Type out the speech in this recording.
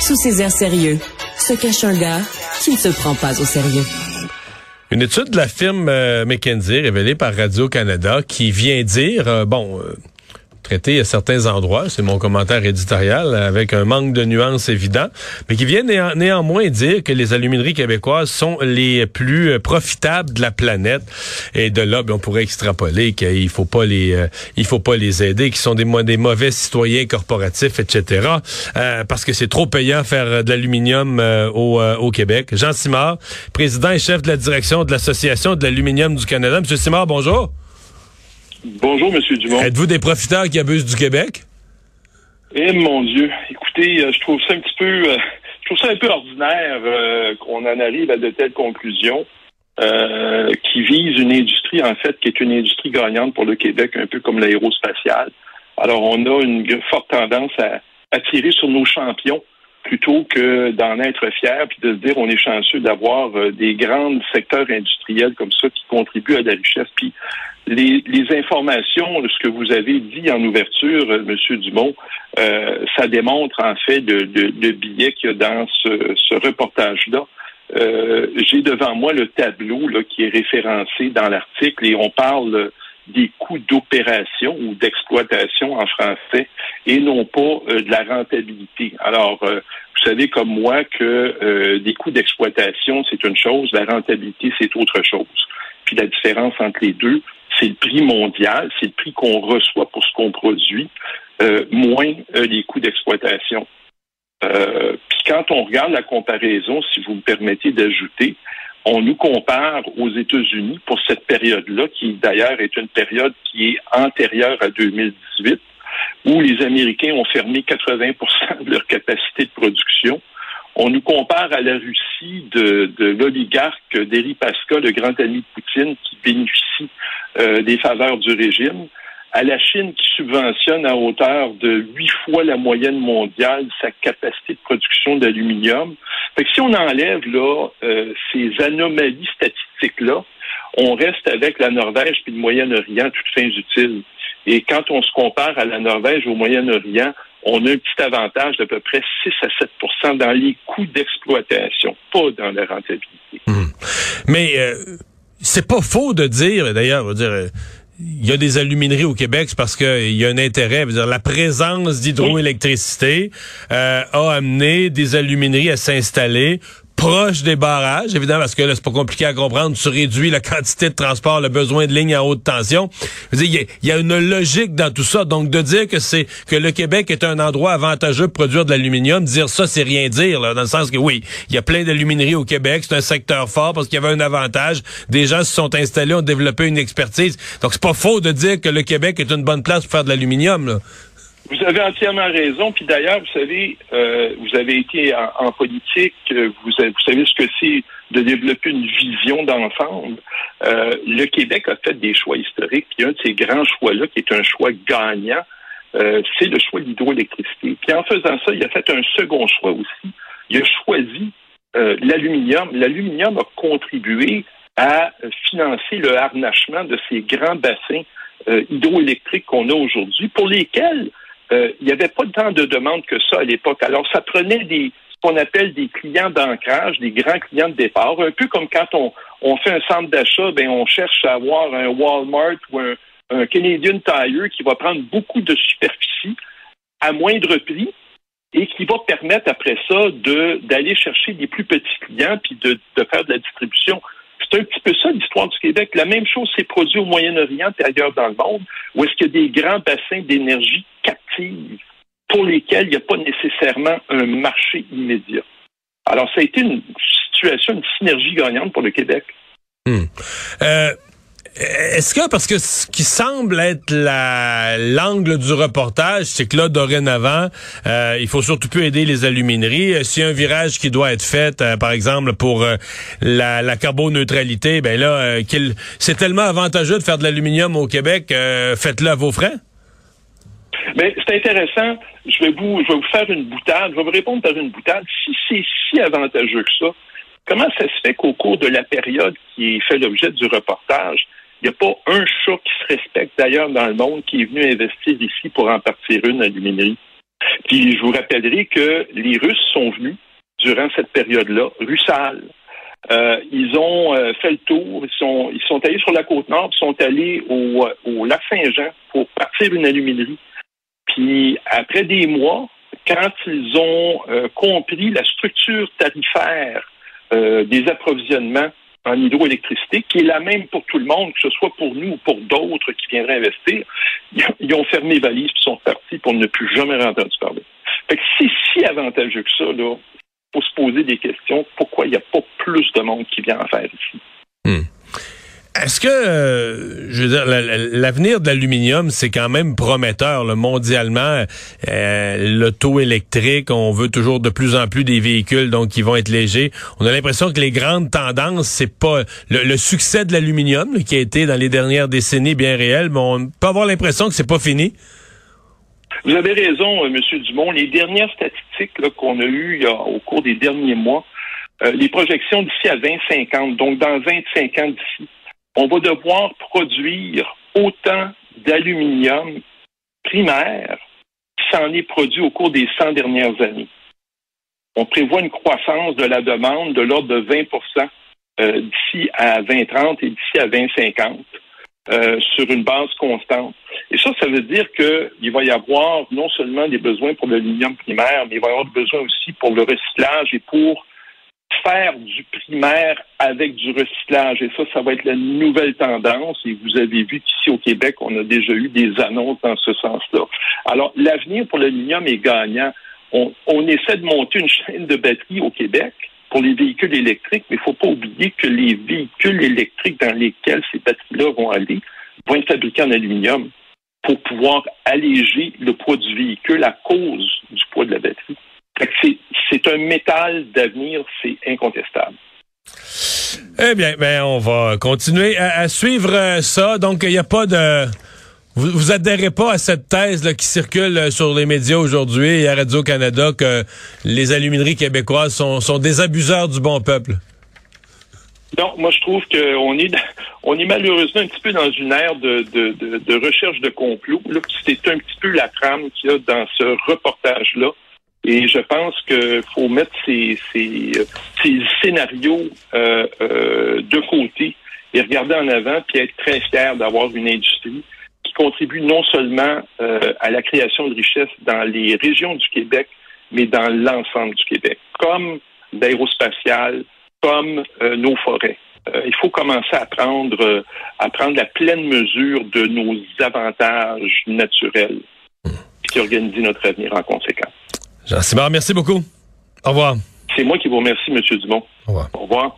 Sous ses airs sérieux, se cache un gars qui ne se prend pas au sérieux. Une étude de la firme euh, McKinsey révélée par Radio-Canada qui vient dire, euh, bon, euh, à certains endroits, c'est mon commentaire éditorial, avec un manque de nuances évident, mais qui vient néanmoins dire que les alumineries québécoises sont les plus euh, profitables de la planète. Et de là, ben, on pourrait extrapoler qu'il faut pas les, euh, il faut pas les aider, qu'ils sont des, mauvais citoyens corporatifs, etc. Euh, parce que c'est trop payant faire de l'aluminium au, au Québec. Jean Simard, président et chef de la direction de l'Association de l'aluminium du Canada. Monsieur Simard, bonjour. Bonjour, Monsieur Dumont. Êtes-vous des profiteurs qui abusent du Québec? Eh mon Dieu, écoutez, euh, je trouve ça un petit peu, euh, je trouve ça un peu ordinaire euh, qu'on en arrive à de telles conclusions qui visent une industrie en fait qui est une industrie gagnante pour le Québec, un peu comme l'aérospatiale. Alors on a une forte tendance à, à tirer sur nos champions plutôt que d'en être fier puis de se dire on est chanceux d'avoir des grands secteurs industriels comme ça qui contribuent à la richesse. Puis les, informations, ce que vous avez dit en ouverture, euh, Monsieur Dumont, euh, ça démontre en fait le, le, billet qu'il y a dans ce, reportage-là. Euh, j'ai devant moi le tableau là, qui est référencé dans l'article et on parle des coûts d'opération ou d'exploitation en français et non pas de la rentabilité. Alors, vous savez comme moi que des coûts d'exploitation, c'est une chose, la rentabilité, c'est autre chose. Puis la différence entre les deux, c'est le prix mondial, c'est le prix qu'on reçoit pour ce qu'on produit, euh, moins euh, les coûts d'exploitation. Euh, puis quand on regarde la comparaison, si vous me permettez d'ajouter, on nous compare aux États-Unis pour cette période-là, qui d'ailleurs est une période qui est antérieure à 2018, où les Américains ont fermé 80% de leur capacité de production. On nous compare à la Russie de, l'oligarque Deripaska, le grand ami de Poutine, qui bénéficie euh, des faveurs du régime, à la Chine qui subventionne à hauteur de huit fois la moyenne mondiale sa capacité de production d'aluminium. Fait que si on enlève là euh, ces anomalies statistiques-là, on reste avec la Norvège puis le Moyen-Orient toutes fins utiles. Et quand on se compare à la Norvège au Moyen-Orient, on a un petit avantage d'à peu près 6 à 7 dans les coûts d'exploitation, pas dans la rentabilité. Hum. Mais euh, c'est pas faux de dire, d'ailleurs, dire euh, il y a des alumineries au Québec, parce qu'il y a un intérêt. Dire, la présence d'hydroélectricité euh, a amené des alumineries à s'installer proche des barrages, évidemment, parce que là, c'est pas compliqué à comprendre. Tu réduis la quantité de transport, le besoin de lignes à haute tension. Il y, a une logique dans tout ça. Donc, de dire que c'est que le Québec est un endroit avantageux pour produire de l'aluminium, dire ça, c'est rien dire, là, dans le sens que oui, il y a plein d'alumineries au Québec, c'est un secteur fort parce qu'il y avait un avantage. Des gens se sont installés, ont développé une expertise. Donc, c'est pas faux de dire que le Québec est une bonne place pour faire de l'aluminium, vous avez entièrement raison. Puis d'ailleurs, vous savez, euh, vous avez été en, politique, euh, vous, vous, savez ce que c'est de développer une vision d'ensemble. Euh, le Québec a fait des choix historiques. Puis un de ces grands choix-là, qui est un choix gagnant, c'est le choix de l'hydroélectricité. Puis en faisant ça, il a fait un second choix aussi. Il a choisi l'aluminium. L'aluminium a contribué à financer le harnachement de ces grands bassins hydroélectriques qu'on a aujourd'hui, pour lesquels euh, il n'y avait pas tant de demandes que ça à l'époque. Alors, ça prenait des ce qu'on appelle des clients d'ancrage, des grands clients de départ, un peu comme quand on, on fait un centre d'achat, ben on cherche à avoir un Walmart ou un, Canadian Tire qui va prendre beaucoup de superficie à moindre prix et qui va permettre après ça de d'aller chercher des plus petits clients puis de, de faire de la distribution. C'est un petit peu ça l'histoire du Québec. La même chose s'est produite au Moyen-Orient et ailleurs dans le monde, où est-ce qu'il y a des grands bassins d'énergie pour lesquels il n'y a pas nécessairement un marché immédiat. Alors, ça a été une situation, une synergie gagnante pour le Québec. Hmm. Euh, est-ce que, parce que ce qui semble être l'angle du reportage, c'est que là, dorénavant, euh, il faut surtout plus aider les alumineries. Euh, s'il y a un virage qui doit être fait, par exemple, pour la, la carboneutralité, ben là, c'est tellement avantageux de faire de l'aluminium au Québec, faites-le à vos frais. Mais c'est intéressant. Je vais vous, je vais vous faire une boutade. Je vais vous répondre par une boutade. Si c'est si avantageux que ça, comment ça se fait qu'au cours de la période qui fait l'objet du reportage, il n'y a pas un chat qui se respecte d'ailleurs dans le monde qui est venu investir ici pour en partir une aluminerie. Puis je vous rappellerai que les Russes sont venus durant cette période-là, Russal. Euh, ils ont euh, fait le tour, ils sont, ils sont allés sur la côte nord, ils sont allés au, au lac Saint-Jean pour partir une aluminerie. Puis après des mois, quand ils ont euh, compris la structure tarifaire euh, des approvisionnements en hydroélectricité, qui est la même pour tout le monde, que ce soit pour nous ou pour d'autres qui viendraient investir, ils ont fermé valise et sont partis pour ne plus jamais entendu parler. Fait que c'est si avantageux que ça, là, faut se poser des questions. Pourquoi il n'y a pas plus de monde qui vient en faire ici? Hmm. Est-ce que, euh, je veux dire, l'avenir de l'aluminium, c'est quand même prometteur là, mondialement. Euh, L'auto électrique, on veut toujours de plus en plus des véhicules donc qui vont être légers. On a l'impression que les grandes tendances, c'est pas le, succès de l'aluminium qui a été dans les dernières décennies bien réel, mais on peut avoir l'impression que c'est pas fini. Vous avez raison, euh, Monsieur Dumont. Les dernières statistiques qu'on a eues au cours des derniers mois, les projections d'ici à 2050, donc dans 25 ans d'ici, on va devoir produire autant d'aluminium primaire qui s'en est produit au cours des 100 dernières années. On prévoit une croissance de la demande de l'ordre de 20% euh, d'ici à 2030 et d'ici à 2050 euh, sur une base constante. Et ça, ça veut dire qu'il va y avoir non seulement des besoins pour l'aluminium primaire, mais il va y avoir des besoins aussi pour le recyclage et pour faire du primaire avec du recyclage. Et ça, ça va être la nouvelle tendance. Et vous avez vu qu'ici au Québec, on a déjà eu des annonces dans ce sens-là. Alors, l'avenir pour l'aluminium est gagnant. On, on, essaie de monter une chaîne de batteries au Québec pour les véhicules électriques, mais il ne faut pas oublier que les véhicules électriques dans lesquels ces batteries-là vont aller vont être fabriqués en aluminium pour pouvoir alléger le poids du véhicule à cause du poids de la batterie c'est un métal d'avenir, c'est incontestable. Eh bien, ben, on va continuer à, suivre euh, ça. Donc, il n'y a pas de... Vous, vous adhérez pas à cette thèse là, qui circule euh, sur les médias aujourd'hui et à Radio-Canada que les alumineries québécoises sont, sont des abuseurs du bon peuple? Non, moi je trouve qu'on est on est malheureusement un petit peu dans une ère de, de, de, recherche de complot. C'est un petit peu la trame qu'il y a dans ce reportage-là. Et je pense qu'il faut mettre ces, ces, ces scénarios euh, euh, de côté et regarder en avant, puis être très fier d'avoir une industrie qui contribue non seulement euh, à la création de richesses dans les régions du Québec, mais dans l'ensemble du Québec, comme l'aérospatial, comme nos forêts. il faut commencer à prendre, à prendre la pleine mesure de nos avantages naturels, qui organiser notre avenir en conséquence. Jean Simard, merci beaucoup. Au revoir. C'est moi qui vous remercie, M. Dumont. Au revoir. Au revoir.